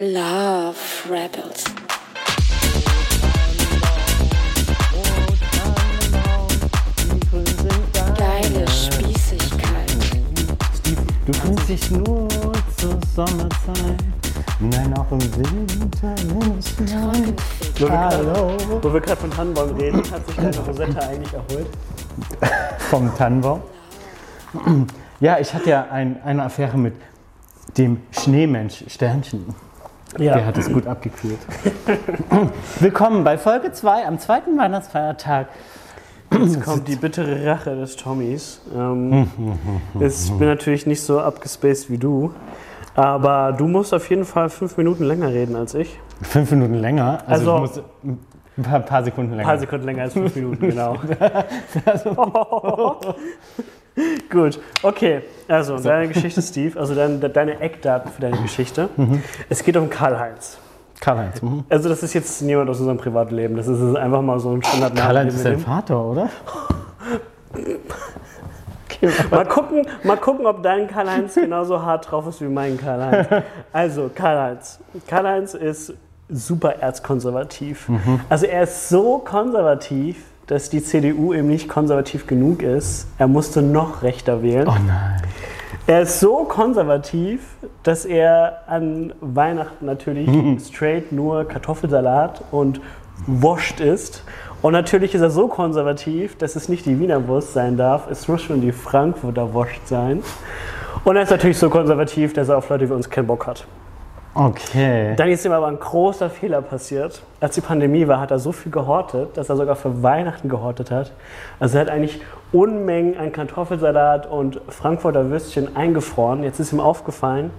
Love Rebels. Geile Spießigkeit. Du fühlst dich nur zur Sommerzeit. Nein, auch im Winter, wenn es schneit. Hallo. Wo wir gerade von Tannenbaum reden, hat sich deine Rosetta eigentlich erholt? Vom Tannenbaum. Ja, ich hatte ja ein, eine Affäre mit dem Schneemensch Sternchen. Der hat es gut abgekühlt. Willkommen bei Folge 2 am zweiten Weihnachtsfeiertag. Jetzt kommt die bittere Rache des Tommys. Ähm, ich bin natürlich nicht so abgespaced wie du, aber du musst auf jeden Fall fünf Minuten länger reden als ich. Fünf Minuten länger. Also, Also- ich muss ein paar, paar Sekunden Ein länger. paar Sekunden länger als fünf Minuten, genau. Gut, okay. Also, deine Geschichte, Steve, also deine, deine Eckdaten für deine Geschichte. Es geht um Karl-Heinz. Karl-Heinz. Mhm. Also, das ist jetzt niemand aus unserem Privatleben. Das ist einfach mal so ein Standardname. Karl-Heinz ist dein. Vater, oder? Mal gucken, mal gucken, ob dein Karl-Heinz genauso hart drauf ist wie mein Karl-Heinz. Also, Karl-Heinz. Karl-Heinz ist super erzkonservativ. Also, er ist so konservativ, dass die CDU eben nicht konservativ genug ist. Er musste noch rechter wählen. Oh nein. Er ist so konservativ, dass er an Weihnachten natürlich straight nur Kartoffelsalat und Wurst isst. Und natürlich ist er so konservativ, dass es nicht die Wiener Wurst sein darf, es muss schon die Frankfurter Wurst sein. Und er ist natürlich so konservativ, dass er auf Leute wie uns keinen Bock hat. Okay. Dann ist ihm aber ein großer Fehler passiert. Als die Pandemie war, hat er so viel gehortet, dass er sogar für Weihnachten gehortet hat. Also er hat eigentlich Unmengen an Kartoffelsalat und Frankfurter Würstchen eingefroren. Jetzt ist ihm aufgefallen,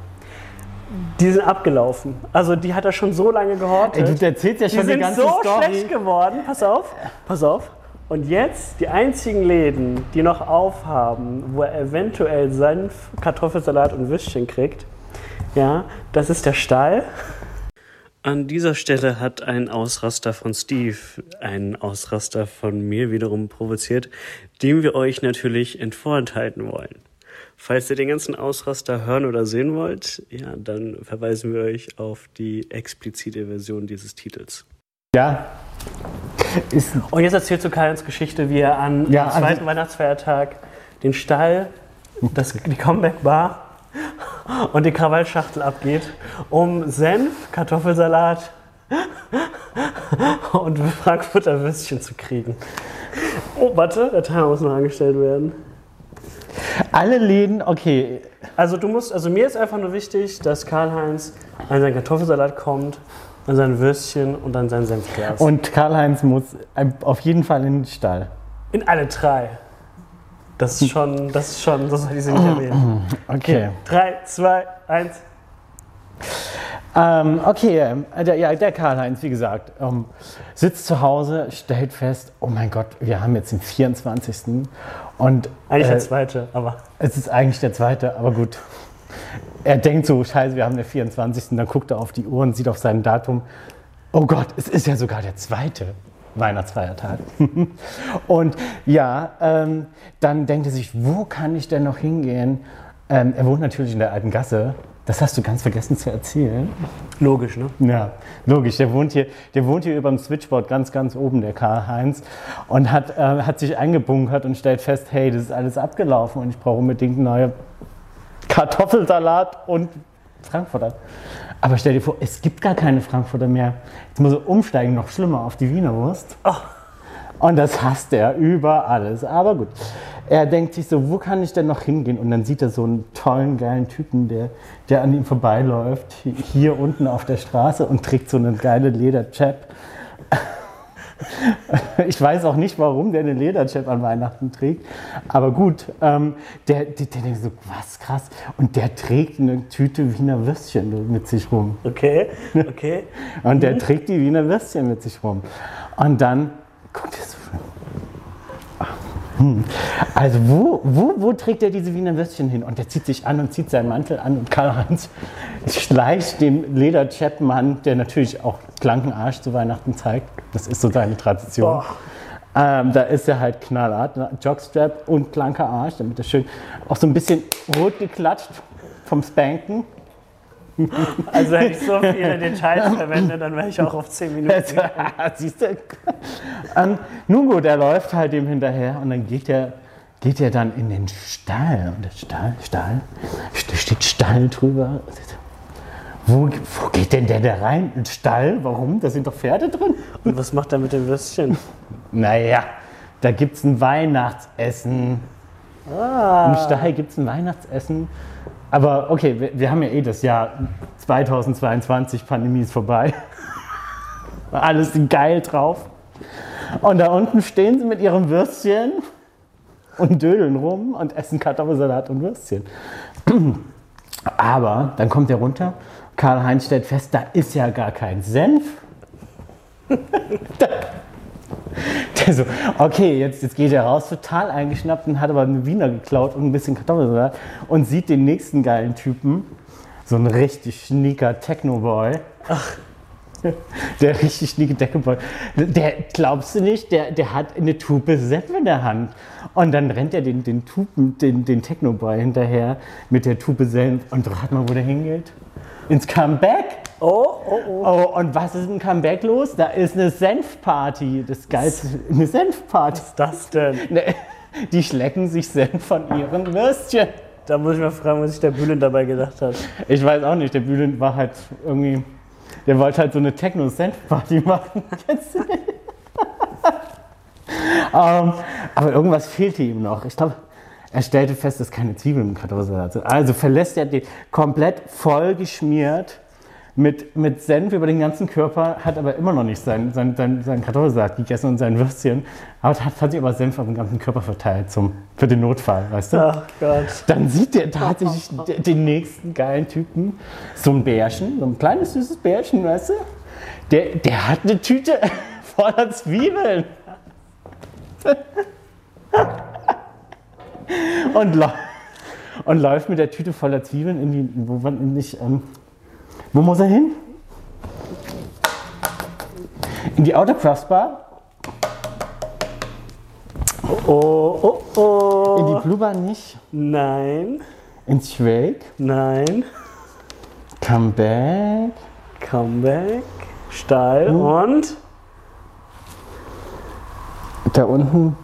die sind abgelaufen. Also die hat er schon so lange gehortet. Ey, du erzählst ja die schon die sind ganze so Story. schlecht geworden. Pass auf, pass auf. Und jetzt die einzigen Läden, die noch aufhaben, wo er eventuell Senf, Kartoffelsalat und Würstchen kriegt, ja, das ist der Stall. An dieser Stelle hat ein Ausraster von Steve einen Ausraster von mir wiederum provoziert, den wir euch natürlich entvorenthalten wollen. Falls ihr den ganzen Ausraster hören oder sehen wollt, ja, dann verweisen wir euch auf die explizite Version dieses Titels. Ja. Ist, Und jetzt erzählt du Karls Geschichte, wie er an Ja, am also- zweiten Weihnachtsfeiertag den Stall, das, die Comeback Bar und die Krawallschachtel abgeht, um Senf, Kartoffelsalat und Frankfurter Würstchen zu kriegen. Oh, warte, der Timer muss noch angestellt werden. alle Läden, okay. Also du musst, also mir ist einfach nur wichtig, dass Karl-Heinz an seinen Kartoffelsalat kommt, an sein Würstchen und an sein Senfglas. Und Karl-Heinz muss auf jeden Fall in den Stall. In alle drei. Das ist schon, das ist schon, das soll ich sie nicht erwähnen. Okay. Drei, zwei, eins. Ähm, okay, ähm, der, ja, der Karl-Heinz, wie gesagt, ähm, sitzt zu Hause, stellt fest, oh mein Gott, wir haben jetzt den 24. Und Eigentlich äh, der zweite, aber es ist eigentlich der zweite, aber gut. Er denkt so, scheiße, wir haben den 24. Dann guckt er auf die Uhr und sieht auf sein Datum, oh Gott, es ist ja sogar der zweite Weihnachtsfeiertag. und ja, ähm, dann denkt er sich, wo kann ich denn noch hingehen? Ähm, er wohnt natürlich in der alten Gasse. Das hast du ganz vergessen zu erzählen. logisch, ne? Ja, logisch. Der wohnt hier, der wohnt hier über dem Switchboard ganz, ganz oben, der Karl-Heinz, und hat, äh, hat sich eingebunkert und stellt fest, hey, das ist alles abgelaufen und ich brauche unbedingt neue Kartoffelsalat und Frankfurter. Aber stell dir vor, es gibt gar keine Frankfurter mehr. Jetzt muss er umsteigen, noch schlimmer, auf die Wiener Wurst. Und das hasst er über alles. Aber gut. Er denkt sich so, wo kann ich denn noch hingehen? Und dann sieht er so einen tollen, geilen Typen, der, der an ihm vorbeiläuft, hi- hier unten auf der Straße und trägt so eine geile Lederchap. Ich weiß auch nicht, warum der eine Lederchap an Weihnachten trägt. Aber gut, ähm, der, der, der denkt so, was krass. Und der trägt eine Tüte Wiener Würstchen mit sich rum. Okay, okay. Und der trägt die Wiener Würstchen mit sich rum. Und dann guckt er. Hm. Also wo, wo, wo trägt er diese Wiener Würstchen hin? Und der zieht sich an und zieht seinen Mantel an und Karl-Heinz schleicht dem Lederchap-Mann, der natürlich auch blanken Arsch zu Weihnachten zeigt. Das ist so seine Tradition. Ähm, da ist er halt knallhart, ne? Jockstrap und blanker Arsch, damit er schön auch so ein bisschen rot geklatscht vom Spanken. Also hätte ich so viele Details verwendet, dann wäre ich auch auf 10 Minuten. gegangen. Siehst du? Und nun gut, er läuft halt ihm hinterher und dann geht er, geht er dann in den Stall. Und der Stall, Stall, da steht Stall drüber. Wo, wo geht denn der da rein? Ein Stall? Warum? Da sind doch Pferde drin. Und was macht er mit dem Würstchen? Naja, da gibt es ein Weihnachtsessen. Im Stall gibt es ein Weihnachtsessen. Aber okay, wir, wir haben ja eh das Jahr 2022, Pandemie ist vorbei. Alles geil drauf. Und da unten stehen sie mit ihrem Würstchen und dödeln rum und essen Kartoffelsalat und Würstchen. Aber dann kommt er runter. Karl-Heinz stellt fest, da ist ja gar kein Senf. so, okay, jetzt, jetzt geht er raus, total eingeschnappt und hat aber eine Wiener geklaut und ein bisschen Kartoffelsalat und sieht den nächsten geilen Typen, so ein richtig schnieker Techno-Boy. Der richtig schnieke Techno-Boy. Der, glaubst du nicht, der, der hat eine Tube Senf in der Hand. Und dann rennt er den, den, den, den Techno-Boy hinterher mit der Tube Senf und rat mal, wo der hingeht. Ins Comeback. Oh, oh, oh. Oh, und was ist im Comeback los? Da ist eine Senfparty. Das geilste, eine Senfparty. Was ist das denn? Ne, Die schlecken sich Senf von ihren Würstchen. Da muss ich mal fragen, was sich der Bühlen dabei gedacht hat. Ich weiß auch nicht, der Bühlen war halt irgendwie, der wollte halt so eine Techno-Senf-Party machen. Den? ähm, aber irgendwas fehlte ihm noch. Ich glaube, er stellte fest, dass keine Zwiebeln im Kartoffelsalat sind. Also verlässt er den komplett voll geschmiert mit, mit Senf über den ganzen Körper, hat aber immer noch nicht seinen sein, sein, sein Kartoffelsalat gegessen und sein Würstchen, aber hat, hat sich aber Senf auf den ganzen Körper verteilt zum, für den Notfall, weißt du? Ach Gott. Dann sieht er tatsächlich de- den nächsten geilen Typen, so ein Bärchen, so ein kleines süßes Bärchen, weißt du? Der, der hat eine Tüte voller Zwiebeln. Und, lau- und läuft mit der Tüte voller Zwiebeln in die, wo man nicht, ähm, wo muss er hin? In die Autocrafts-Bar, Oh, oh, in die oh. Blue Bar nicht, Nein, ins Schwake, nein. come back. Comeback, steil Hm. und Da unten.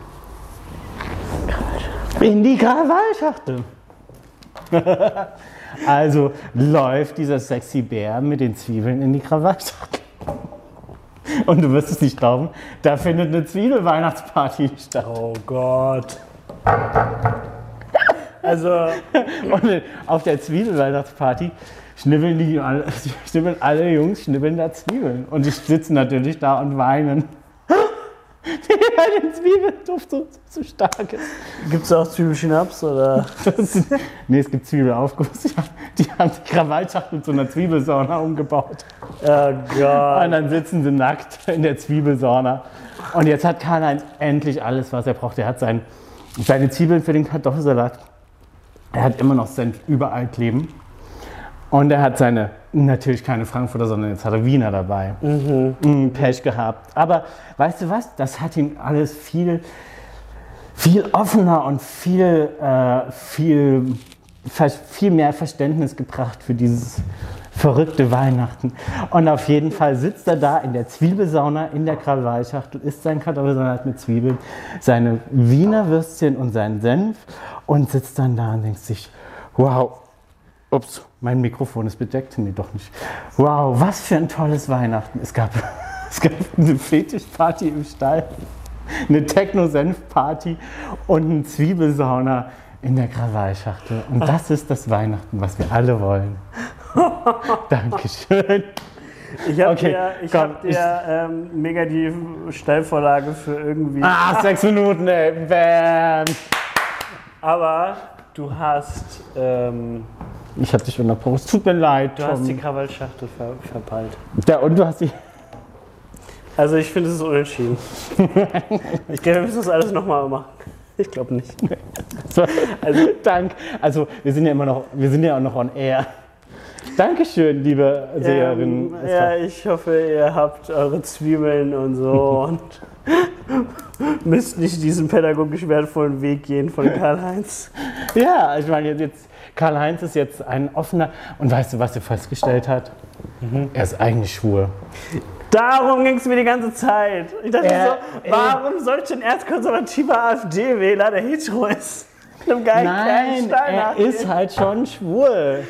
In die Krawallschachtel. also läuft dieser sexy Bär mit den Zwiebeln in die Krawallschachtel. Und du wirst es nicht glauben, da findet eine Zwiebelweihnachtsparty statt. Oh Gott. Also, Und auf der Zwiebelweihnachtsparty schnibbeln, die alle, schnibbeln alle Jungs schnibbeln da Zwiebeln. Und die sitzen natürlich da und weinen. Weil der Zwiebelduft so, so stark ist. gibt es auch Zwiebelschnaps oder? nee, es gibt Zwiebelaufguss. Die haben die Krawallschachtel zu einer Zwiebelsauna umgebaut. Oh Gott. Und dann sitzen sie nackt in der Zwiebelsauna. Und jetzt hat Karl-Heinz endlich alles, was er braucht. Er hat sein, seine Zwiebeln für den Kartoffelsalat. Er hat immer noch Senf überall kleben. Und er hat seine, natürlich keine Frankfurter, sondern jetzt hat er Wiener dabei. Mhm. Pech gehabt. Aber weißt du was? Das hat ihm alles viel, viel offener und viel, äh, viel, viel mehr Verständnis gebracht für dieses verrückte Weihnachten. Und auf jeden Fall sitzt er da in der Zwiebelsauna in der Krawallschachtel, isst sein Kartoffelsalat mit Zwiebeln, seine Wiener Würstchen und seinen Senf und sitzt dann da und denkt sich, wow, ups, mein Mikrofon ist bedeckt, nee, doch nicht. Wow, was für ein tolles Weihnachten. Es gab, es gab eine Fetischparty im Stall eine Techno-Senf-Party und eine Zwiebelsauna in der Krawallschachtel. Und das ist das Weihnachten, was wir alle wollen. Dankeschön. Ich habe Okay, dir, ich komm, hab dir ähm, mega die Steilvorlage für irgendwie. Ah, sechs Minuten, ey. Bam. Aber du hast, ähm, Ich hab dich unterbrochen. Es tut mir leid, du hast die Tom. Krawallschachtel ver verpeilt. Ja, und du hast die. Also ich finde es ist unentschieden. ich glaube, wir müssen das alles nochmal machen. Ich glaube nicht. Also, Dank. Also, wir sind ja immer noch, wir sind ja auch noch on air. Dankeschön, liebe Seherin. Ähm, ja, ich hoffe, ihr habt eure Zwiebeln und so und müsst nicht diesen pädagogisch wertvollen Weg gehen von Karl-Heinz. ja, ich meine, jetzt, Karl-Heinz ist jetzt ein offener. Und weißt du, was er festgestellt hat? Mhm. Er ist eigentlich schwul. Darum ging es mir die ganze Zeit. Ich dachte Er- so, warum sollte ein erzkonservativer AfD-Wähler, der hetero ist, einem geilen Nein, er ist halt schon schwul.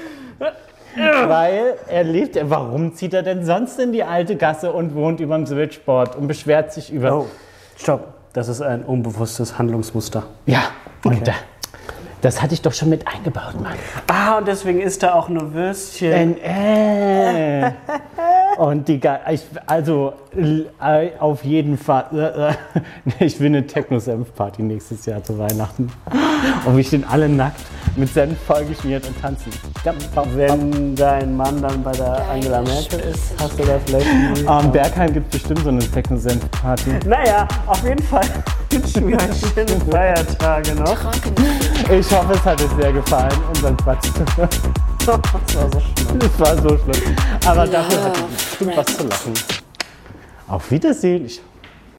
Weil er lebt. Warum zieht er denn sonst in die alte Gasse und wohnt überm Switchboard und beschwert sich über. Oh, stopp. Das ist ein unbewusstes Handlungsmuster. Ja, und da, das hatte ich doch schon mit eingebaut, Mann. Ah, und deswegen isst er auch nur Würstchen. Äh, äh. Und die, ich, also äh, auf jeden Fall, äh, äh, ich will eine Techno-Senf-Party nächstes Jahr zu Weihnachten. Und wir stehen alle nackt mit Senf vollgeschmiert und tanzen. Wenn dein Mann dann bei der Angela Merkel ist, hast du da vielleicht Am Bergheim gibt es bestimmt so eine Techno-Senf-Party. Naja, auf jeden Fall wünschen euch schöne Feiertage noch. Ich hoffe, es hat euch sehr gefallen, unseren Quatsch. Das war so schlimm. Es war so schlimm. Aber dafür hat es bestimmt was zu lachen. Auf Wiedersehen. Ich